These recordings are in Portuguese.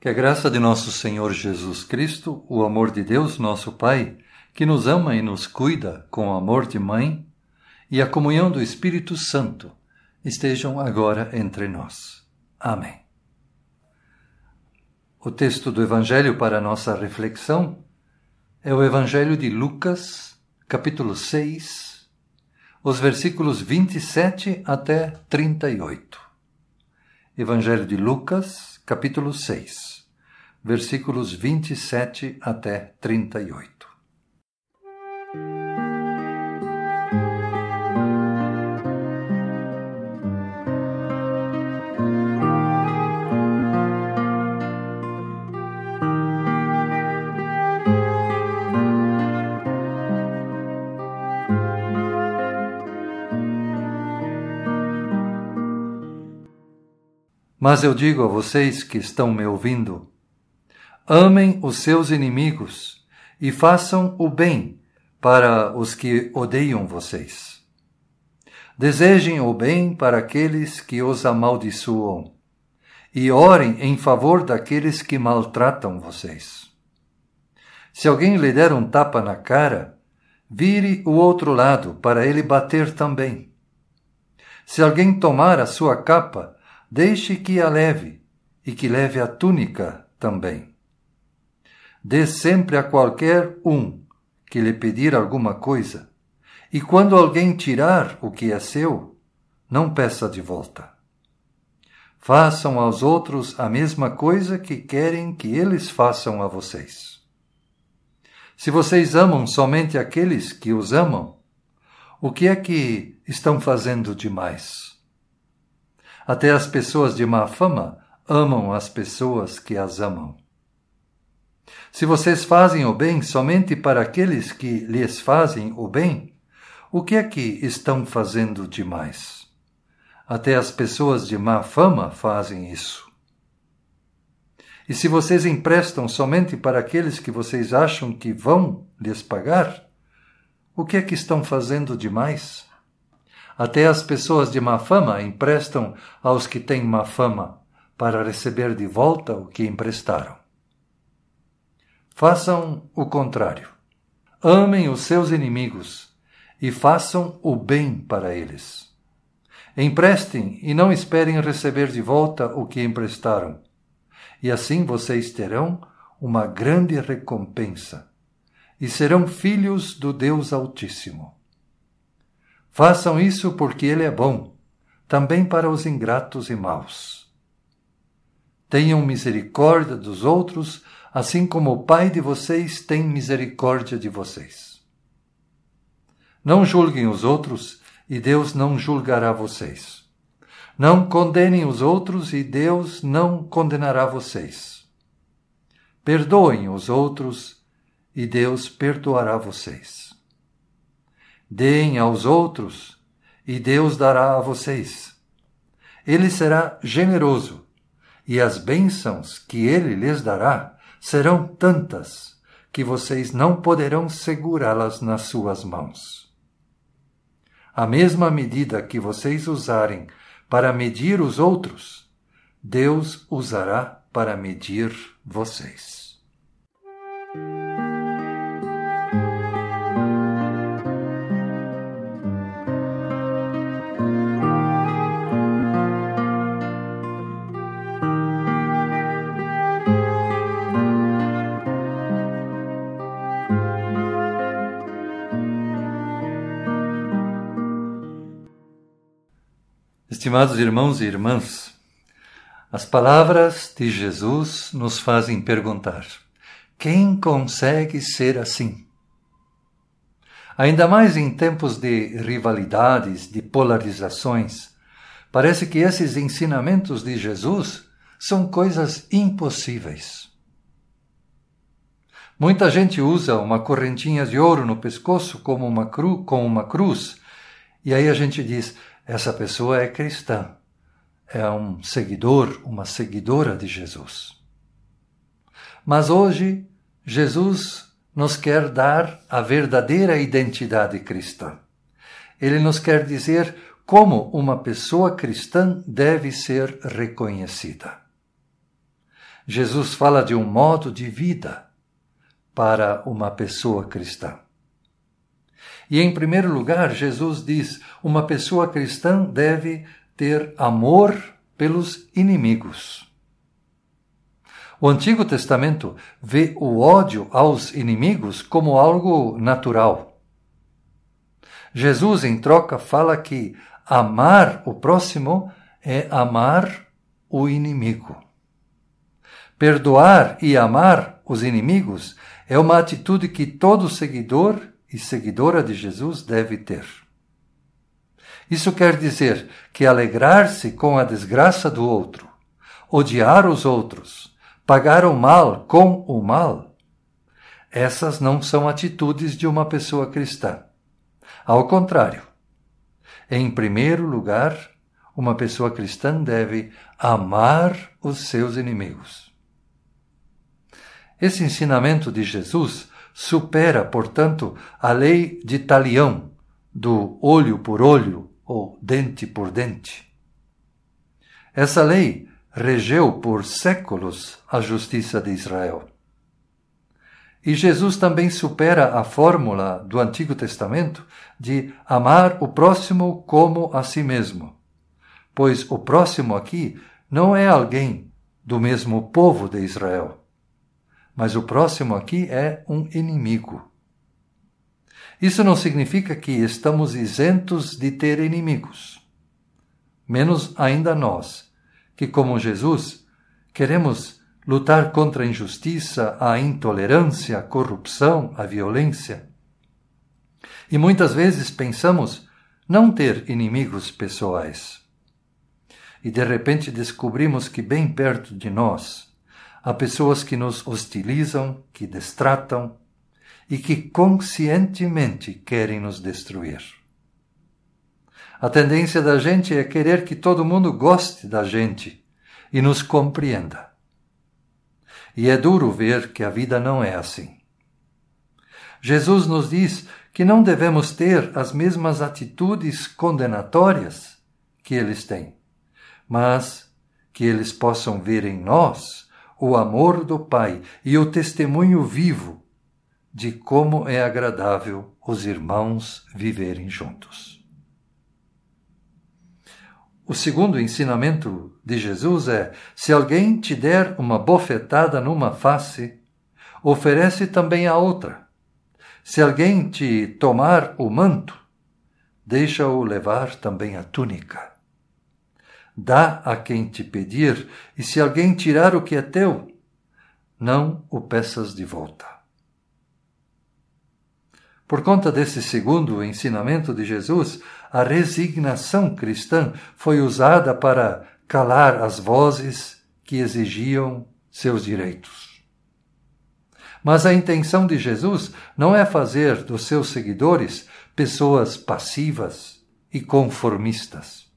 Que a graça de nosso Senhor Jesus Cristo, o amor de Deus, nosso Pai, que nos ama e nos cuida com o amor de mãe, e a comunhão do Espírito Santo estejam agora entre nós. Amém. O texto do Evangelho para nossa reflexão é o Evangelho de Lucas, capítulo 6, os versículos 27 até 38. Evangelho de Lucas, capítulo 6, versículos 27 até 38. Mas eu digo a vocês que estão me ouvindo: amem os seus inimigos e façam o bem para os que odeiam vocês. Desejem o bem para aqueles que os amaldiçoam e orem em favor daqueles que maltratam vocês. Se alguém lhe der um tapa na cara, vire o outro lado para ele bater também. Se alguém tomar a sua capa, deixe que a leve e que leve a túnica também. Dê sempre a qualquer um que lhe pedir alguma coisa, e quando alguém tirar o que é seu, não peça de volta. Façam aos outros a mesma coisa que querem que eles façam a vocês. Se vocês amam somente aqueles que os amam, o que é que estão fazendo demais? Até as pessoas de má fama amam as pessoas que as amam. Se vocês fazem o bem somente para aqueles que lhes fazem o bem, o que é que estão fazendo demais? Até as pessoas de má fama fazem isso. E se vocês emprestam somente para aqueles que vocês acham que vão lhes pagar, o que é que estão fazendo demais? Até as pessoas de má fama emprestam aos que têm má fama para receber de volta o que emprestaram. Façam o contrário. Amem os seus inimigos e façam o bem para eles. Emprestem e não esperem receber de volta o que emprestaram. E assim vocês terão uma grande recompensa e serão filhos do Deus Altíssimo. Façam isso porque Ele é bom, também para os ingratos e maus. Tenham misericórdia dos outros, assim como o Pai de vocês tem misericórdia de vocês. Não julguem os outros, e Deus não julgará vocês. Não condenem os outros, e Deus não condenará vocês. Perdoem os outros, e Deus perdoará vocês. Deem aos outros, e Deus dará a vocês. Ele será generoso, e as bênçãos que ele lhes dará serão tantas que vocês não poderão segurá-las nas suas mãos. A mesma medida que vocês usarem para medir os outros, Deus usará para medir vocês. Estimados irmãos e irmãs, as palavras de Jesus nos fazem perguntar: quem consegue ser assim? Ainda mais em tempos de rivalidades, de polarizações, parece que esses ensinamentos de Jesus são coisas impossíveis. Muita gente usa uma correntinha de ouro no pescoço como uma, cru, como uma cruz, e aí a gente diz: essa pessoa é cristã, é um seguidor, uma seguidora de Jesus. Mas hoje, Jesus nos quer dar a verdadeira identidade cristã. Ele nos quer dizer como uma pessoa cristã deve ser reconhecida. Jesus fala de um modo de vida para uma pessoa cristã. E em primeiro lugar, Jesus diz: uma pessoa cristã deve ter amor pelos inimigos. O Antigo Testamento vê o ódio aos inimigos como algo natural. Jesus, em troca, fala que amar o próximo é amar o inimigo. Perdoar e amar os inimigos é uma atitude que todo seguidor e seguidora de Jesus deve ter. Isso quer dizer que alegrar-se com a desgraça do outro, odiar os outros, pagar o mal com o mal, essas não são atitudes de uma pessoa cristã. Ao contrário, em primeiro lugar, uma pessoa cristã deve amar os seus inimigos. Esse ensinamento de Jesus supera, portanto, a lei de Talião, do olho por olho ou dente por dente. Essa lei regeu por séculos a justiça de Israel. E Jesus também supera a fórmula do Antigo Testamento de amar o próximo como a si mesmo, pois o próximo aqui não é alguém do mesmo povo de Israel, mas o próximo aqui é um inimigo. Isso não significa que estamos isentos de ter inimigos, menos ainda nós que, como Jesus, queremos lutar contra a injustiça, a intolerância, a corrupção, a violência. E muitas vezes pensamos não ter inimigos pessoais. E de repente descobrimos que bem perto de nós há pessoas que nos hostilizam, que destratam e que conscientemente querem nos destruir. A tendência da gente é querer que todo mundo goste da gente e nos compreenda. E é duro ver que a vida não é assim. Jesus nos diz que não devemos ter as mesmas atitudes condenatórias que eles têm, mas que eles possam ver em nós o amor do Pai e o testemunho vivo de como é agradável os irmãos viverem juntos. O segundo ensinamento de Jesus é: se alguém te der uma bofetada numa face, oferece também a outra. Se alguém te tomar o manto, deixa-o levar também a túnica. Dá a quem te pedir, e se alguém tirar o que é teu, não o peças de volta. Por conta desse segundo ensinamento de Jesus, a resignação cristã foi usada para calar as vozes que exigiam seus direitos. Mas a intenção de Jesus não é fazer dos seus seguidores pessoas passivas e conformistas.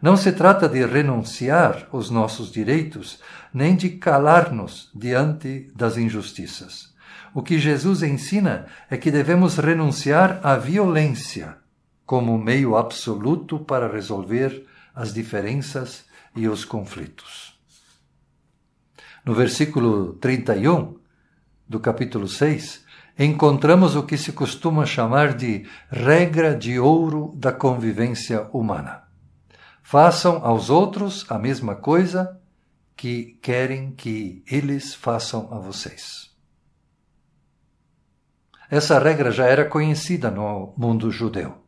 Não se trata de renunciar os nossos direitos, nem de calar-nos diante das injustiças. O que Jesus ensina é que devemos renunciar à violência como meio absoluto para resolver as diferenças e os conflitos. No versículo 31 do capítulo 6, encontramos o que se costuma chamar de regra de ouro da convivência humana. Façam aos outros a mesma coisa que querem que eles façam a vocês. Essa regra já era conhecida no mundo judeu.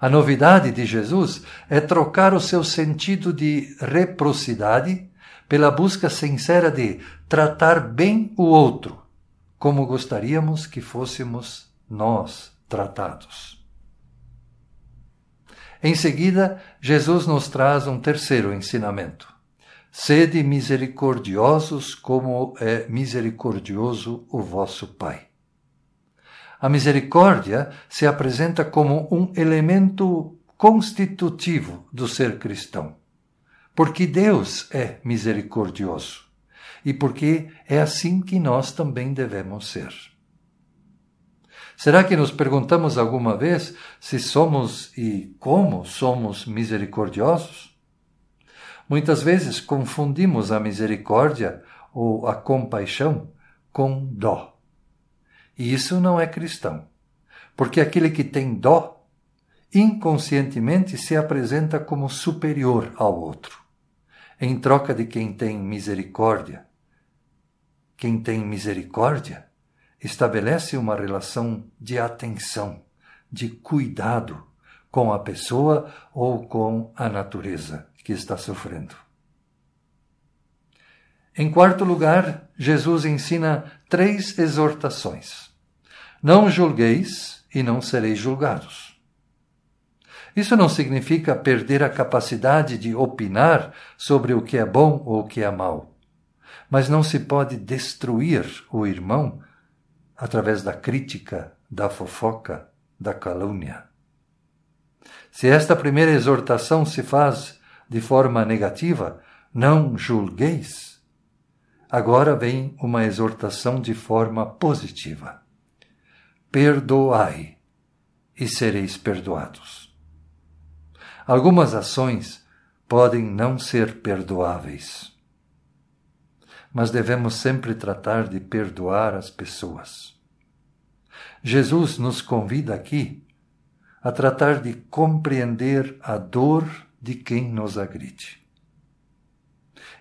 A novidade de Jesus é trocar o seu sentido de reciprocidade pela busca sincera de tratar bem o outro, como gostaríamos que fôssemos nós tratados. Em seguida, Jesus nos traz um terceiro ensinamento. Sede misericordiosos como é misericordioso o vosso Pai. A misericórdia se apresenta como um elemento constitutivo do ser cristão. Porque Deus é misericordioso e porque é assim que nós também devemos ser. Será que nos perguntamos alguma vez se somos e como somos misericordiosos? Muitas vezes confundimos a misericórdia ou a compaixão com dó. E isso não é cristão, porque aquele que tem dó inconscientemente se apresenta como superior ao outro, em troca de quem tem misericórdia. Quem tem misericórdia estabelece uma relação de atenção, de cuidado com a pessoa ou com a natureza que está sofrendo. Em quarto lugar, Jesus ensina três exortações. Não julgueis e não sereis julgados. Isso não significa perder a capacidade de opinar sobre o que é bom ou o que é mal. Mas não se pode destruir o irmão através da crítica, da fofoca, da calúnia. Se esta primeira exortação se faz de forma negativa, não julgueis, agora vem uma exortação de forma positiva. Perdoai e sereis perdoados. Algumas ações podem não ser perdoáveis, mas devemos sempre tratar de perdoar as pessoas. Jesus nos convida aqui a tratar de compreender a dor de quem nos agride.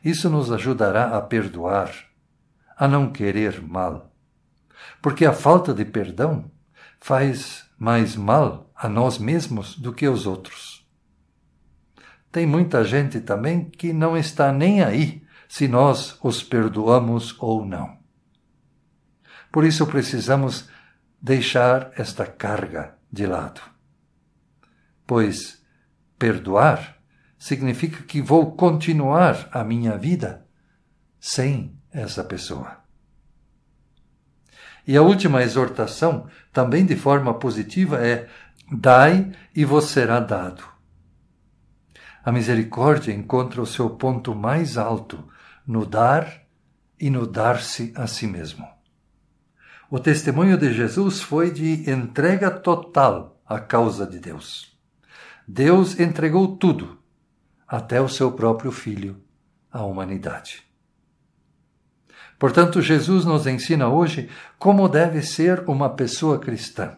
Isso nos ajudará a perdoar, a não querer mal. Porque a falta de perdão faz mais mal a nós mesmos do que aos outros. Tem muita gente também que não está nem aí se nós os perdoamos ou não. Por isso precisamos deixar esta carga de lado. Pois perdoar significa que vou continuar a minha vida sem essa pessoa. E a última exortação, também de forma positiva, é: dai e vos será dado. A misericórdia encontra o seu ponto mais alto no dar e no dar-se a si mesmo. O testemunho de Jesus foi de entrega total à causa de Deus. Deus entregou tudo, até o seu próprio Filho, à humanidade. Portanto, Jesus nos ensina hoje como deve ser uma pessoa cristã.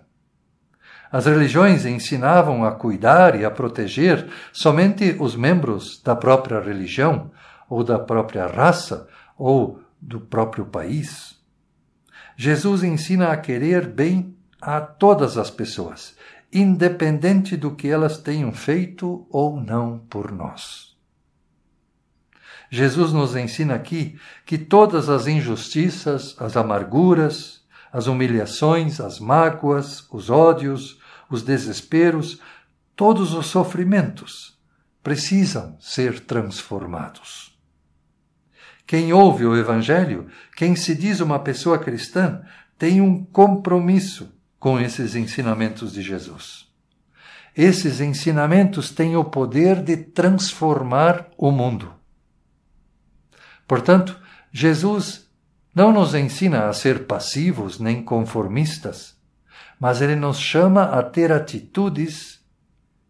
As religiões ensinavam a cuidar e a proteger somente os membros da própria religião, ou da própria raça, ou do próprio país. Jesus ensina a querer bem a todas as pessoas independente do que elas tenham feito ou não por nós. Jesus nos ensina aqui que todas as injustiças, as amarguras, as humilhações, as mágoas, os ódios, os desesperos, todos os sofrimentos precisam ser transformados. Quem ouve o Evangelho, quem se diz uma pessoa cristã, tem um compromisso com esses ensinamentos de Jesus. Esses ensinamentos têm o poder de transformar o mundo. Portanto, Jesus não nos ensina a ser passivos nem conformistas, mas ele nos chama a ter atitudes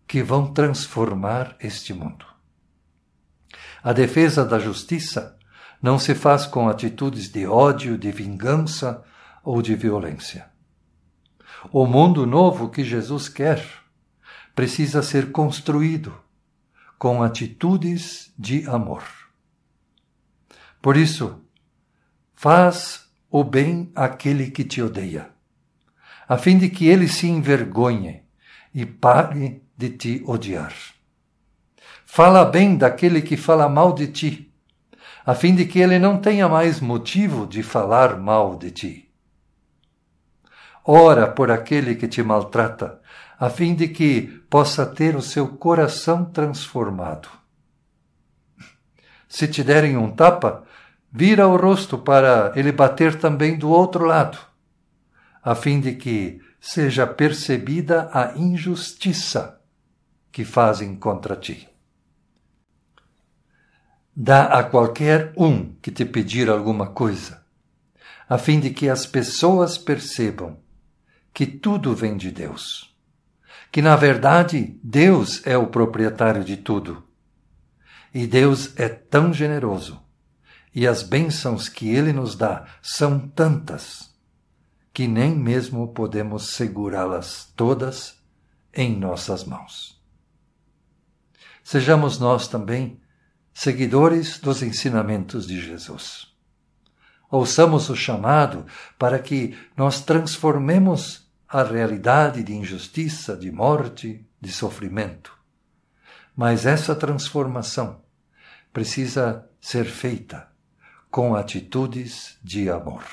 que vão transformar este mundo. A defesa da justiça não se faz com atitudes de ódio, de vingança ou de violência. O mundo novo que Jesus quer precisa ser construído com atitudes de amor. Por isso, faz o bem àquele que te odeia, a fim de que ele se envergonhe e pare de te odiar. Fala bem daquele que fala mal de ti, a fim de que ele não tenha mais motivo de falar mal de ti. Ora por aquele que te maltrata, a fim de que possa ter o seu coração transformado. Se te derem um tapa, vira o rosto para ele bater também do outro lado, a fim de que seja percebida a injustiça que fazem contra ti. Dá a qualquer um que te pedir alguma coisa, a fim de que as pessoas percebam que tudo vem de Deus. Que, na verdade, Deus é o proprietário de tudo. E Deus é tão generoso, e as bênçãos que Ele nos dá são tantas, que nem mesmo podemos segurá-las todas em nossas mãos. Sejamos nós também seguidores dos ensinamentos de Jesus. Ouçamos o chamado para que nós transformemos a realidade de injustiça, de morte, de sofrimento. Mas essa transformação precisa ser feita com atitudes de amor.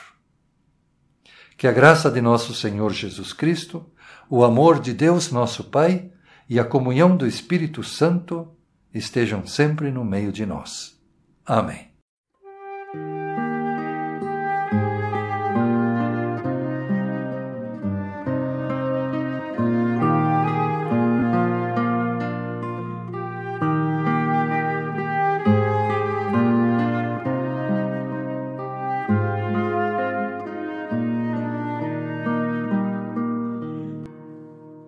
Que a graça de nosso Senhor Jesus Cristo, o amor de Deus nosso Pai e a comunhão do Espírito Santo estejam sempre no meio de nós. Amém.